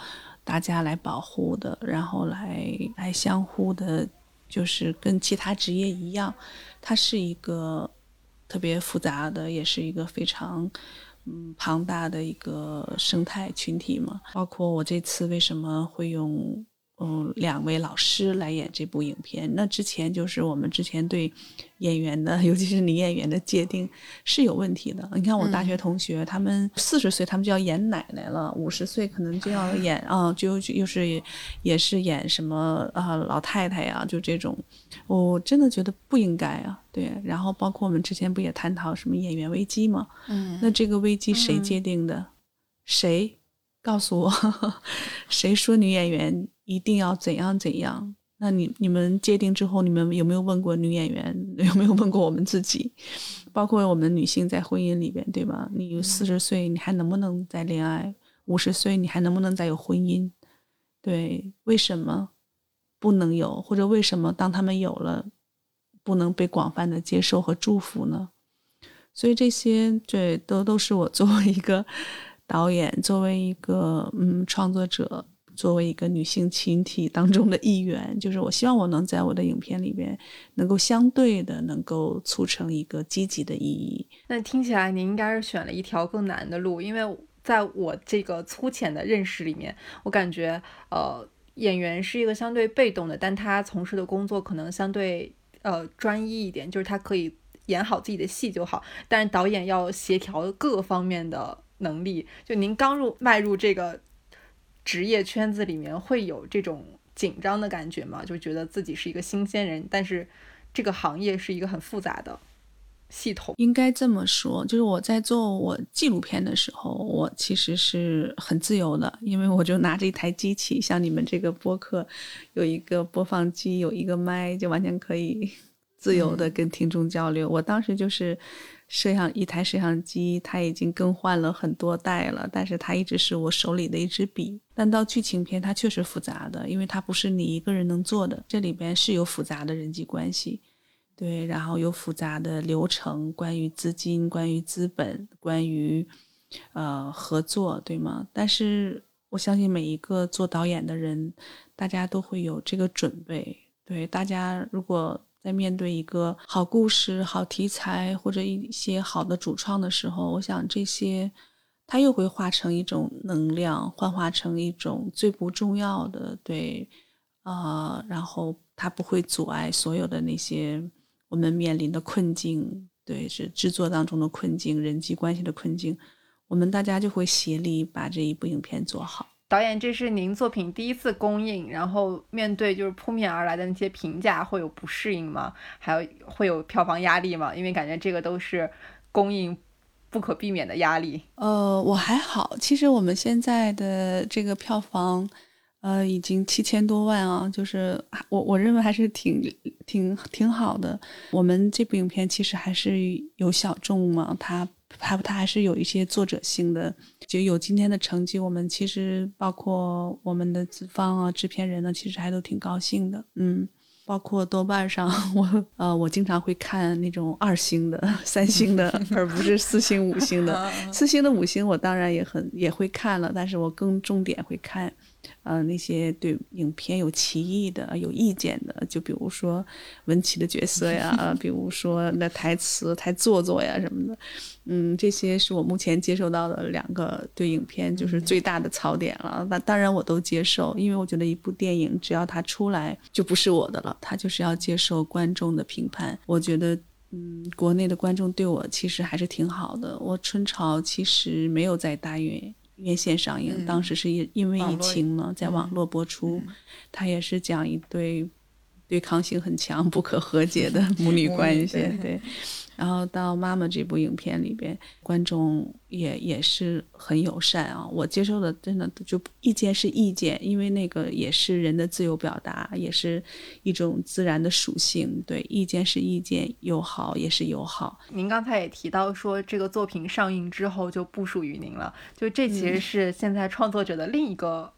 大家来保护的，然后来来相互的，就是跟其他职业一样，它是一个特别复杂的，也是一个非常。嗯，庞大的一个生态群体嘛，包括我这次为什么会用嗯两位老师来演这部影片？那之前就是我们之前对演员的，尤其是女演员的界定是有问题的。你看我大学同学，他们四十岁他们就要演奶奶了，五十岁可能就要演啊，就就又是也是演什么啊老太太呀，就这种，我真的觉得不应该啊。对，然后包括我们之前不也探讨什么演员危机吗？嗯那这个危机谁界定的？谁告诉我？谁说女演员一定要怎样怎样？那你你们界定之后，你们有没有问过女演员？有没有问过我们自己？包括我们女性在婚姻里边，对吧？你四十岁，你还能不能再恋爱？五十岁，你还能不能再有婚姻？对，为什么不能有？或者为什么当他们有了，不能被广泛的接受和祝福呢？所以这些对都都是我作为一个导演，作为一个嗯创作者，作为一个女性群体当中的一员，就是我希望我能在我的影片里边能够相对的能够促成一个积极的意义。那听起来您应该是选了一条更难的路，因为在我这个粗浅的认识里面，我感觉呃演员是一个相对被动的，但他从事的工作可能相对呃专一一点，就是他可以演好自己的戏就好，但是导演要协调各方面的能力。就您刚入迈入这个职业圈子里面，会有这种紧张的感觉吗？就觉得自己是一个新鲜人，但是这个行业是一个很复杂的系统。应该这么说，就是我在做我纪录片的时候，我其实是很自由的，因为我就拿着一台机器，像你们这个播客有一个播放机，有一个麦，就完全可以自由的跟听众交流。我当时就是摄像一台摄像机，它已经更换了很多代了，但是它一直是我手里的一支笔。但到剧情片，它确实复杂的，因为它不是你一个人能做的，这里边是有复杂的人际关系。对，然后有复杂的流程，关于资金，关于资本，关于呃合作，对吗？但是我相信每一个做导演的人，大家都会有这个准备。对，大家如果在面对一个好故事、好题材或者一些好的主创的时候，我想这些它又会化成一种能量，幻化成一种最不重要的对。啊、然后它不会阻碍所有的那些我们面临的困境，对，是制作当中的困境、人际关系的困境，我们大家就会协力把这一部影片做好。导演，这是您作品第一次公映，然后面对就是扑面而来的那些评价，会有不适应吗？还有会有票房压力吗？因为感觉这个都是公映不可避免的压力。呃，我还好，其实我们现在的这个票房，呃，已经七千多万啊，就是我我认为还是挺挺挺好的。我们这部影片其实还是有小众嘛，它它它还是有一些作者性的，就有今天的成绩。我们其实包括我们的资方啊、制片人呢，其实还都挺高兴的，嗯。包括豆瓣上，我呃，我经常会看那种二星的、三星的，而不是四星、五星的。四星的、五星我当然也很也会看了，但是我更重点会看。呃，那些对影片有歧义的、有意见的，就比如说文琪的角色呀，比如说那台词太做作呀什么的，嗯，这些是我目前接受到的两个对影片就是最大的槽点了。那当然我都接受，因为我觉得一部电影只要它出来就不是我的了，它就是要接受观众的评判。我觉得，嗯，国内的观众对我其实还是挺好的。我春潮其实没有在大运。院线上映，当时是因因为疫情嘛，在网络播出，它也是讲一对对抗性很强、不可和解的 母女关系，对。然后到妈妈这部影片里边，观众也也是很友善啊。我接受的真的就意见是意见，因为那个也是人的自由表达，也是一种自然的属性。对，意见是意见，友好也是友好。您刚才也提到说，这个作品上映之后就不属于您了，就这其实是现在创作者的另一个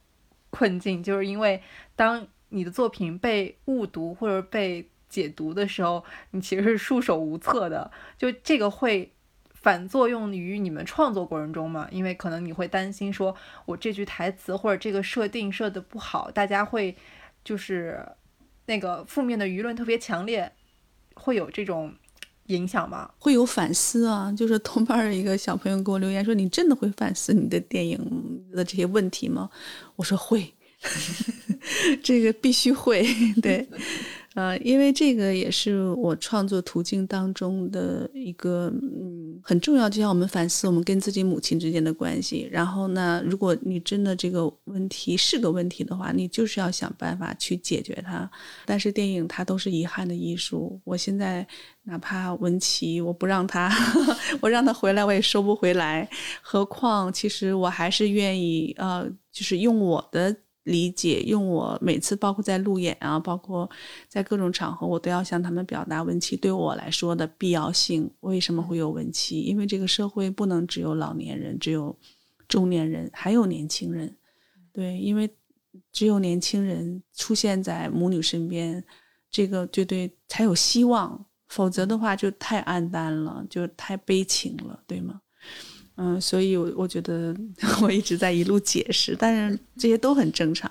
困境，就是因为当你的作品被误读或者被。解读的时候，你其实是束手无策的。就这个会反作用于你们创作过程中吗？因为可能你会担心，说我这句台词或者这个设定设的不好，大家会就是那个负面的舆论特别强烈，会有这种影响吗？会有反思啊。就是同伴的一个小朋友给我留言说：“你真的会反思你的电影的这些问题吗？”我说：“会，这个必须会。”对。呃，因为这个也是我创作途径当中的一个嗯很重要，就像我们反思我们跟自己母亲之间的关系。然后呢，如果你真的这个问题是个问题的话，你就是要想办法去解决它。但是电影它都是遗憾的艺术。我现在哪怕文琪，我不让他，我让他回来，我也收不回来。何况，其实我还是愿意呃，就是用我的。理解用我每次包括在路演啊，包括在各种场合，我都要向他们表达文琪对我来说的必要性。为什么会有文琪？因为这个社会不能只有老年人，只有中年人，还有年轻人。对，因为只有年轻人出现在母女身边，这个就对才有希望。否则的话就太暗淡了，就太悲情了，对吗？嗯，所以，我我觉得 我一直在一路解释，但是这些都很正常，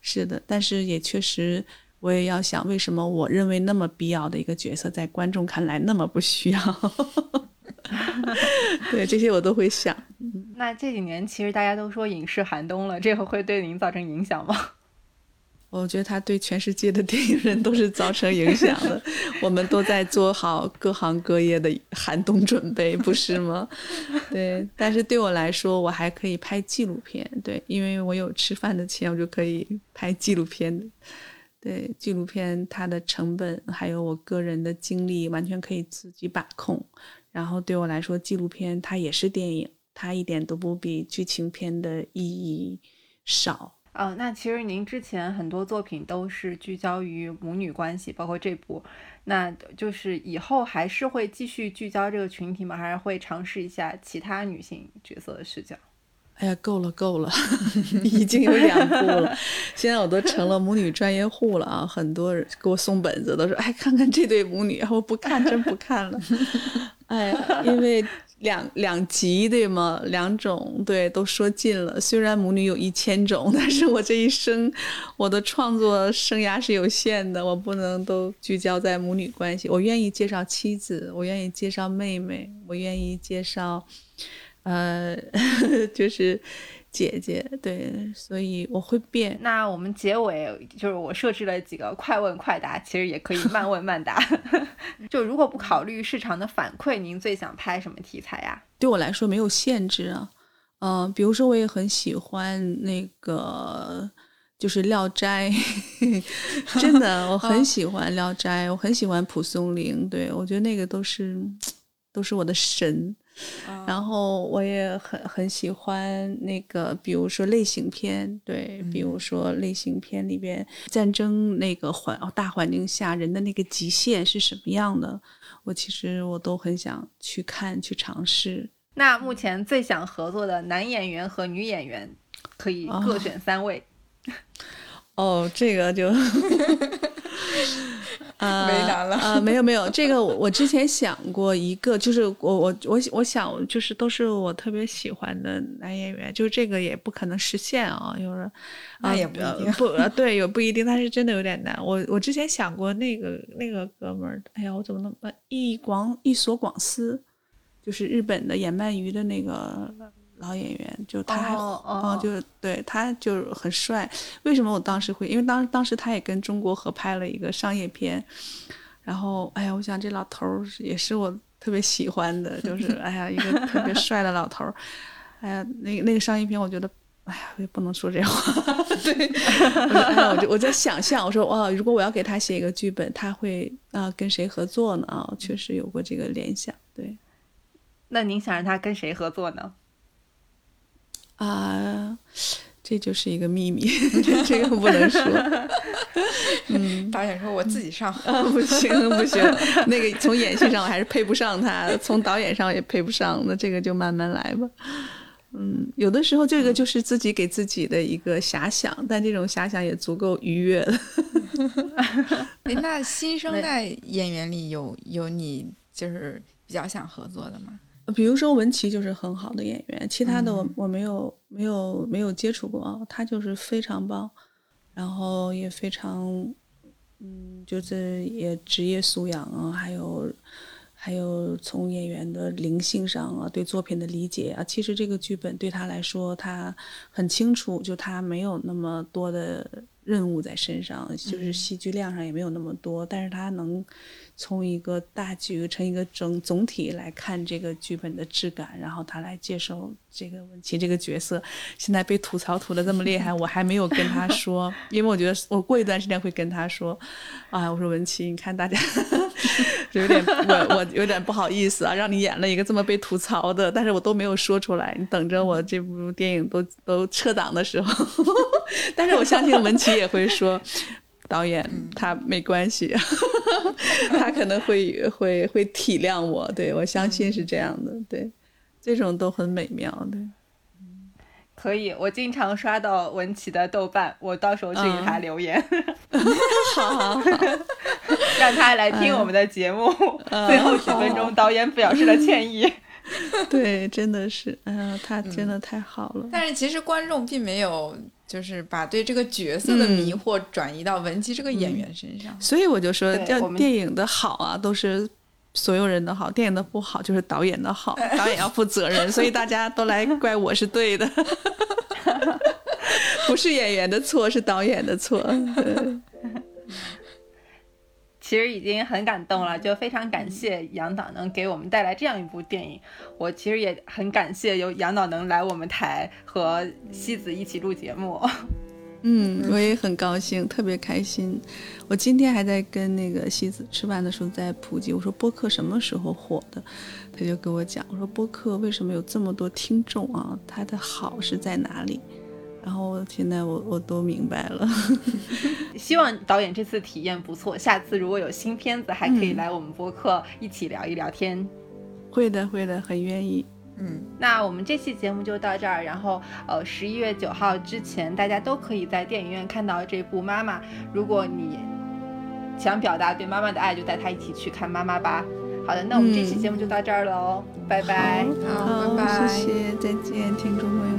是的，但是也确实，我也要想，为什么我认为那么必要的一个角色，在观众看来那么不需要？对，这些我都会想。那这几年其实大家都说影视寒冬了，这个会对您造成影响吗？我觉得他对全世界的电影人都是造成影响的，我们都在做好各行各业的寒冬准备，不是吗？对，但是对我来说，我还可以拍纪录片，对，因为我有吃饭的钱，我就可以拍纪录片。对，纪录片它的成本还有我个人的精力，完全可以自己把控。然后对我来说，纪录片它也是电影，它一点都不比剧情片的意义少。呃，那其实您之前很多作品都是聚焦于母女关系，包括这部，那就是以后还是会继续聚焦这个群体吗？还是会尝试一下其他女性角色的视角？哎呀，够了够了，已经有两部了，现在我都成了母女专业户了啊！很多人给我送本子，都说哎，看看这对母女，我不看，真不看了。哎呀，因为。两两极对吗？两种对都说尽了。虽然母女有一千种，但是我这一生，我的创作生涯是有限的，我不能都聚焦在母女关系。我愿意介绍妻子，我愿意介绍妹妹，我愿意介绍，呃，就是。姐姐，对，所以我会变。那我们结尾就是我设置了几个快问快答，其实也可以慢问慢答。就如果不考虑市场的反馈，您最想拍什么题材呀？对我来说没有限制啊，嗯，比如说我也很喜欢那个就是《聊斋》，真的我很喜欢《聊斋》，我很喜欢蒲松龄，对我觉得那个都是都是我的神。然后我也很很喜欢那个，比如说类型片，对，比如说类型片里边战争那个环大环境下人的那个极限是什么样的，我其实我都很想去看去尝试。那目前最想合作的男演员和女演员可以各选三位。哦，这个就 呃，为难了。呃，没有没有，这个我我之前想过一个，就是我我我我想就是都是我特别喜欢的男演员，就是这个也不可能实现啊，就是啊也不一定。呃不呃对，也不一定，但是真的有点难。我我之前想过那个那个哥们儿，哎呀，我怎么那么一广一所广司，就是日本的演鳗鱼的那个老演员，就他还哦就是对他就是很帅。为什么我当时会？因为当当时他也跟中国合拍了一个商业片，然后哎呀，我想这老头儿也是我特别喜欢的，就是哎呀一个特别帅的老头儿，哎呀那个那个商业片我觉得。哎呀，我也不能说这话。对，我就哎，我就我在想象，我说哇，如果我要给他写一个剧本，他会啊、跟谁合作呢？啊，确实有过这个联想。对那您想让他跟谁合作呢？啊、这就是一个秘密，这个不能说。嗯导演说我自己上，啊，不行不行，那个从演戏上我还是配不上他，从导演上也配不上，那这个就慢慢来吧。嗯，有的时候这个就是自己给自己的一个遐想，但这种遐想也足够愉悦了。哎，那新生代演员里有有你就是比较想合作的吗？比如说文琪就是很好的演员，其他的我我没有没有没有接触过啊，他就是非常棒，然后也非常，嗯，就是也职业素养啊，还有还有从演员的灵性上啊，对作品的理解啊，其实这个剧本对他来说，他很清楚，就他没有那么多的任务在身上，就是戏剧量上也没有那么多，但是他能从一个大局成一个整总体来看这个剧本的质感，然后他来接受这个文琪这个角色。现在被吐槽吐的这么厉害，我还没有跟他 说，因为我觉得我过一段时间会跟他说，啊，我说文琪，你看大家就 有点我我有点不好意思啊，让你演了一个这么被吐槽的，但是我都没有说出来，你等着我这部电影都都撤档的时候，但是我相信文琪也会说。导演他没关系，他可能会会会体谅我，对我相信是这样的，对，这种都很美妙，对。可以，我经常刷到文琪的豆瓣，我到时候去给他留言，好好好，让他来听我们的节目。最后几分钟，导演表示了歉意。对，真的是，哎呀，他真的太好了。但是其实观众并没有就是把对这个角色的迷惑转移到文姬这个演员身上。所以我就说，电影的好啊，都是所有人的好；电影的不好，就是导演的好，导演要负责任。所以大家都来怪我是对的，不是演员的错，是导演的错。对 其实已经很感动了，就非常感谢杨导能给我们带来这样一部电影。我其实也很感谢有杨导能来我们台和西子一起录节目。嗯，我也很高兴，特别开心。我今天还在跟那个西子吃饭的时候在普及，我说播客什么时候火的？他就跟我讲，我说播客为什么有这么多听众啊？它的好是在哪里？然后现在我我都明白了。希望导演这次体验不错，下次如果有新片子，还可以来我们播客一起聊一聊天。会的，会的，很愿意。嗯，那我们这期节目就到这儿，然后呃，十一月九号之前，大家都可以在电影院看到这部《妈妈》。如果你想表达对妈妈的爱，就带她一起去看《妈妈》吧。好的，那我们这期节目就到这儿了哦，拜拜。好，好，拜拜。谢谢，再见，听众朋友。